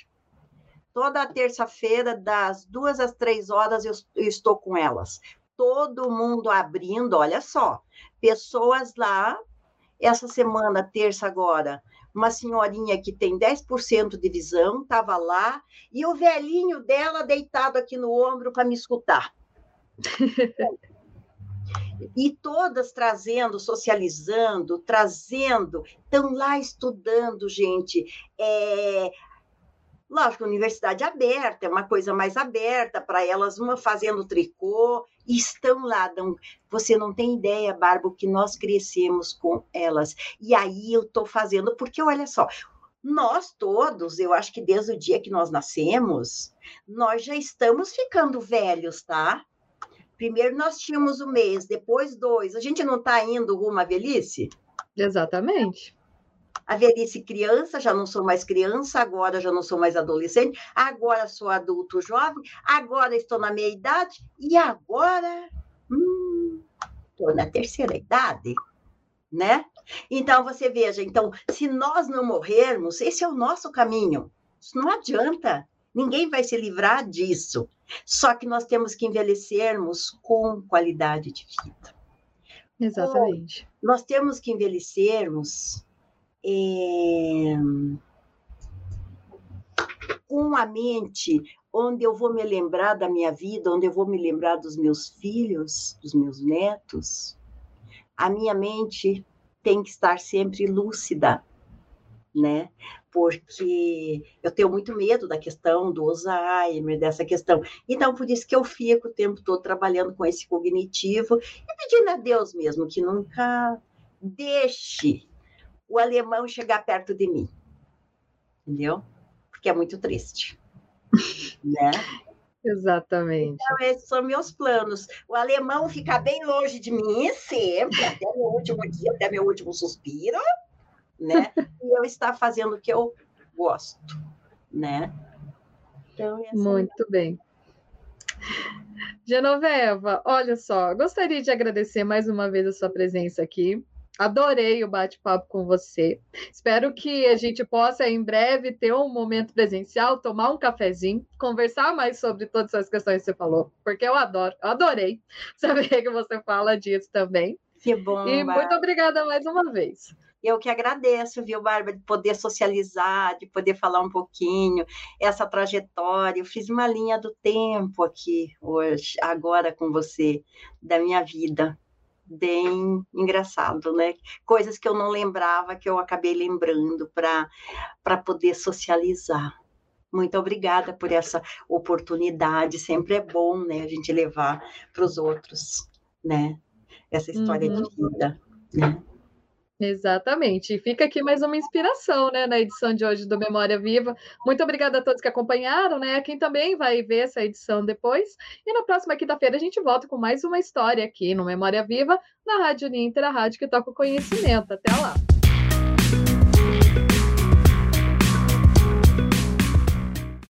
Toda terça-feira, das duas às três horas, eu, estou com elas todo mundo abrindo, olha só, pessoas lá, essa semana, terça agora, uma senhorinha que tem 10% de visão, estava lá, e o velhinho dela deitado aqui no ombro para me escutar. [LAUGHS] e todas trazendo, socializando, trazendo, estão lá estudando, gente. É, Lógico, universidade aberta, é uma coisa mais aberta para elas, uma fazendo tricô, e estão lá. Não, você não tem ideia, Barbo, que nós crescemos com elas. E aí eu estou fazendo, porque olha só, nós todos, eu acho que desde o dia que nós nascemos, nós já estamos ficando velhos, tá? Primeiro nós tínhamos um mês, depois dois. A gente não está indo rumo à velhice? Exatamente a velhice criança, já não sou mais criança, agora já não sou mais adolescente, agora sou adulto jovem, agora estou na meia idade e agora estou hum, na terceira idade, né? Então você veja, então se nós não morrermos, esse é o nosso caminho. Isso não adianta. Ninguém vai se livrar disso. Só que nós temos que envelhecermos com qualidade de vida. Exatamente. nós temos que envelhecermos é, com a mente onde eu vou me lembrar da minha vida, onde eu vou me lembrar dos meus filhos, dos meus netos, a minha mente tem que estar sempre lúcida, né? Porque eu tenho muito medo da questão do Alzheimer, dessa questão. Então, por isso que eu fico o tempo todo trabalhando com esse cognitivo e pedindo a Deus mesmo que nunca deixe o alemão chegar perto de mim. Entendeu? Porque é muito triste. [LAUGHS] né? Exatamente. Então, esses são meus planos. O alemão ficar bem longe de mim sempre, até meu último dia, até meu último suspiro, né? E eu estar fazendo o que eu gosto, né? Então, Muito é bem. Genoveva, olha só, gostaria de agradecer mais uma vez a sua presença aqui. Adorei o bate-papo com você. Espero que a gente possa, em breve, ter um momento presencial, tomar um cafezinho, conversar mais sobre todas as questões que você falou, porque eu adoro, adorei [LAUGHS] saber que você fala disso também. Que bom. E Bárbara. muito obrigada mais uma vez. Eu que agradeço, viu, Bárbara, de poder socializar, de poder falar um pouquinho essa trajetória. Eu fiz uma linha do tempo aqui hoje, agora com você, da minha vida bem engraçado, né? Coisas que eu não lembrava, que eu acabei lembrando para poder socializar. Muito obrigada por essa oportunidade. Sempre é bom, né, a gente levar para os outros, né? Essa história uhum. de vida, né? Exatamente. E fica aqui mais uma inspiração, né, na edição de hoje do Memória Viva. Muito obrigada a todos que acompanharam, né? Quem também vai ver essa edição depois. E na próxima quinta-feira a gente volta com mais uma história aqui no Memória Viva, na Rádio Ninter, a rádio que toca o conhecimento. Até lá.